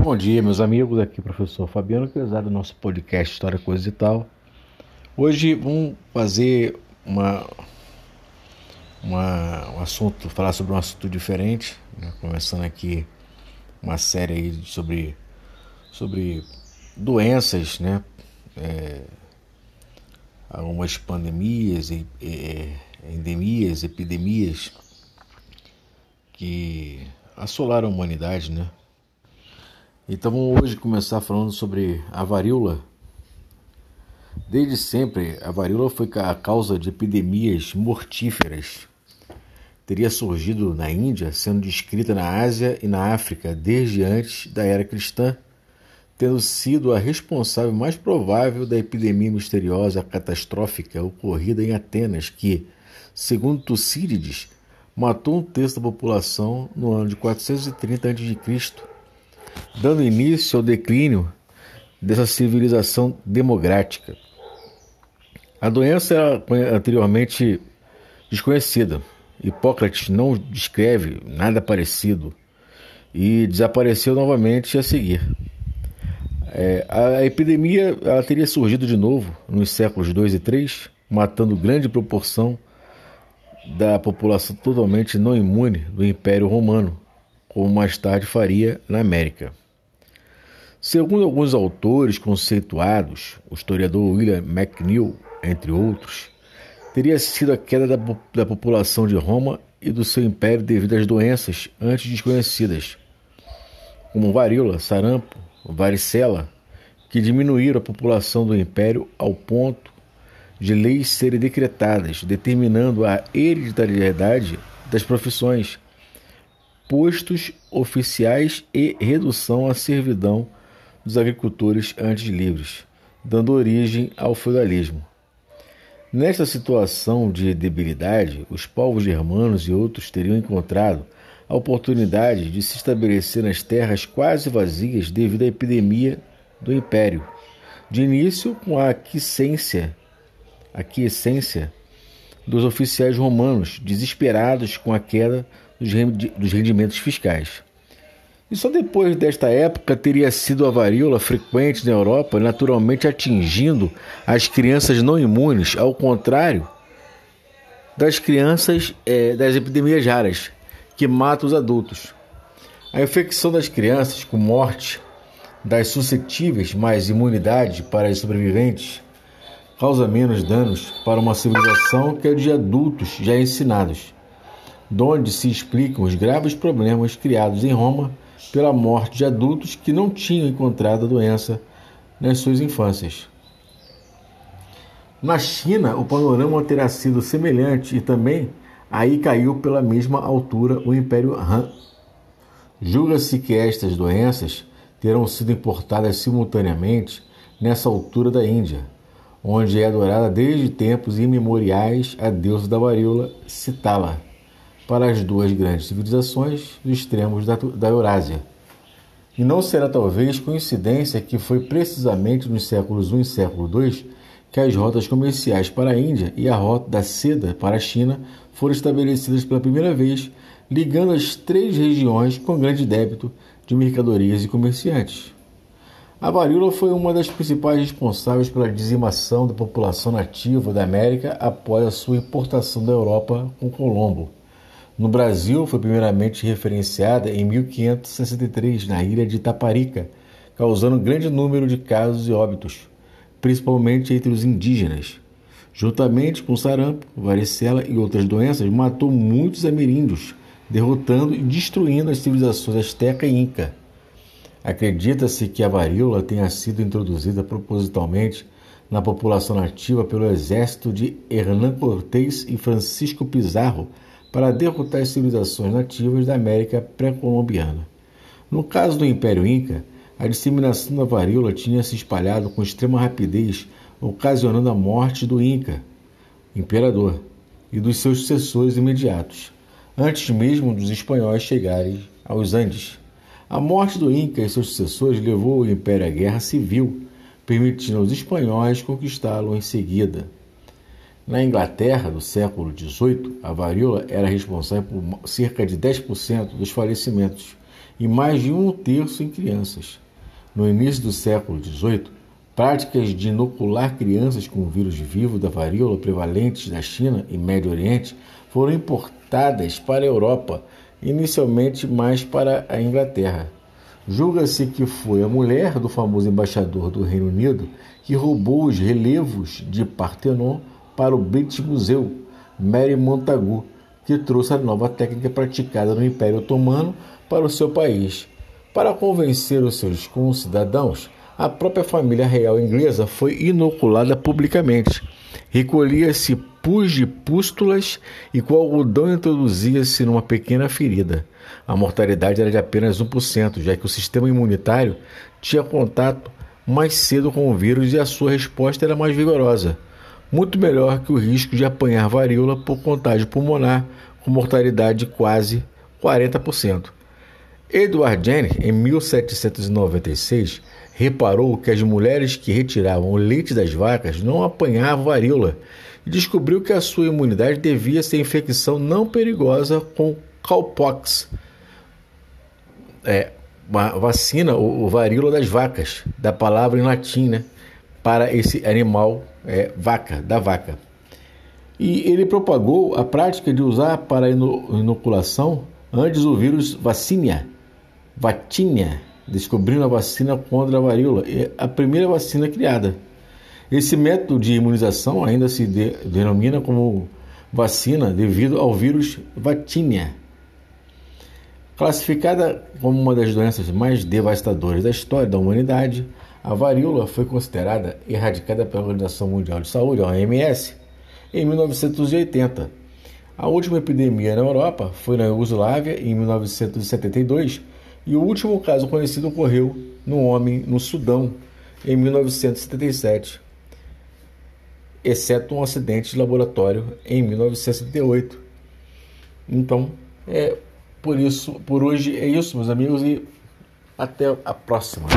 Bom dia, meus amigos. Aqui, professor Fabiano Cruzado, do nosso podcast História, Coisa e Tal. Hoje vamos fazer uma, uma, um assunto, falar sobre um assunto diferente. Né? Começando aqui uma série aí sobre, sobre doenças, né? É, algumas pandemias, endemias, epidemias que assolaram a humanidade, né? Então vamos hoje começar falando sobre a varíola. Desde sempre, a varíola foi a causa de epidemias mortíferas. Teria surgido na Índia, sendo descrita na Ásia e na África desde antes da era cristã, tendo sido a responsável mais provável da epidemia misteriosa catastrófica ocorrida em Atenas, que, segundo Tucídides, matou um terço da população no ano de 430 a.C dando início ao declínio dessa civilização democrática. A doença era anteriormente desconhecida. Hipócrates não descreve nada parecido e desapareceu novamente a seguir. É, a epidemia teria surgido de novo nos séculos 2 e 3, matando grande proporção da população totalmente não imune do Império Romano, como mais tarde faria na América. Segundo alguns autores conceituados, o historiador William McNeill, entre outros, teria sido a queda da, da população de Roma e do seu império devido às doenças antes desconhecidas, como varíola, sarampo, varicela, que diminuíram a população do império ao ponto de leis serem decretadas, determinando a hereditariedade das profissões, postos oficiais e redução à servidão dos agricultores antes livres, dando origem ao feudalismo. Nesta situação de debilidade, os povos germanos e outros teriam encontrado a oportunidade de se estabelecer nas terras quase vazias devido à epidemia do império. De início, com a aquiescência, aquiescência dos oficiais romanos, desesperados com a queda dos rendimentos fiscais. E só depois desta época teria sido a varíola frequente na Europa, naturalmente atingindo as crianças não imunes, ao contrário das crianças é, das epidemias raras, que matam os adultos. A infecção das crianças com morte das suscetíveis, mais imunidade para as sobreviventes, causa menos danos para uma civilização que a de adultos já ensinados, donde se explicam os graves problemas criados em Roma pela morte de adultos que não tinham encontrado a doença nas suas infâncias. Na China, o panorama terá sido semelhante e também aí caiu pela mesma altura o Império Han. Julga-se que estas doenças terão sido importadas simultaneamente nessa altura da Índia, onde é adorada desde tempos imemoriais a deusa da varíola Citala para as duas grandes civilizações dos extremos da, da Eurásia. E não será talvez coincidência que foi precisamente nos séculos I e século II que as rotas comerciais para a Índia e a rota da seda para a China foram estabelecidas pela primeira vez, ligando as três regiões com grande débito de mercadorias e comerciantes. A varíola foi uma das principais responsáveis pela dizimação da população nativa da América após a sua importação da Europa com Colombo. No Brasil, foi primeiramente referenciada em 1563 na ilha de Taparica, causando grande número de casos e óbitos, principalmente entre os indígenas. Juntamente com sarampo, varicela e outras doenças, matou muitos ameríndios, derrotando e destruindo as civilizações asteca e inca. Acredita-se que a varíola tenha sido introduzida propositalmente na população nativa pelo exército de Hernán Cortés e Francisco Pizarro para derrotar as civilizações nativas da América pré-colombiana. No caso do Império Inca, a disseminação da varíola tinha se espalhado com extrema rapidez, ocasionando a morte do Inca, imperador, e dos seus sucessores imediatos, antes mesmo dos espanhóis chegarem aos Andes. A morte do Inca e seus sucessores levou o Império à guerra civil, permitindo aos espanhóis conquistá-lo em seguida. Na Inglaterra do século XVIII, a varíola era responsável por cerca de 10% dos falecimentos, e mais de um terço em crianças. No início do século XVIII, práticas de inocular crianças com o vírus vivo da varíola prevalentes da China e Médio Oriente foram importadas para a Europa, inicialmente mais para a Inglaterra. Julga-se que foi a mulher do famoso embaixador do Reino Unido que roubou os relevos de Partenon para o British Museum, Mary Montagu, que trouxe a nova técnica praticada no Império Otomano para o seu país. Para convencer os seus concidadãos, a própria família real inglesa foi inoculada publicamente. Recolhia-se pus de pústulas e com algodão introduzia-se numa pequena ferida. A mortalidade era de apenas 1%, já que o sistema imunitário tinha contato mais cedo com o vírus e a sua resposta era mais vigorosa muito melhor que o risco de apanhar varíola por contágio pulmonar, com mortalidade de quase 40%. Edward Jenner, em 1796, reparou que as mulheres que retiravam o leite das vacas não apanhavam varíola e descobriu que a sua imunidade devia ser infecção não perigosa com cowpox, é, vacina, o varíola das vacas, da palavra em latim, né, para esse animal é, vaca, da vaca. E ele propagou a prática de usar para inoculação antes o vírus vacínia, vatínia, descobrindo a vacina contra a varíola, a primeira vacina criada. Esse método de imunização ainda se de, denomina como vacina devido ao vírus vatínia. Classificada como uma das doenças mais devastadoras da história da humanidade, a varíola foi considerada erradicada pela Organização Mundial de Saúde, OMS, em 1980. A última epidemia na Europa foi na Iugoslávia em 1972 e o último caso conhecido ocorreu no homem no Sudão em 1977, exceto um acidente de laboratório em 1978. Então, é por isso, por hoje é isso, meus amigos, e até a próxima.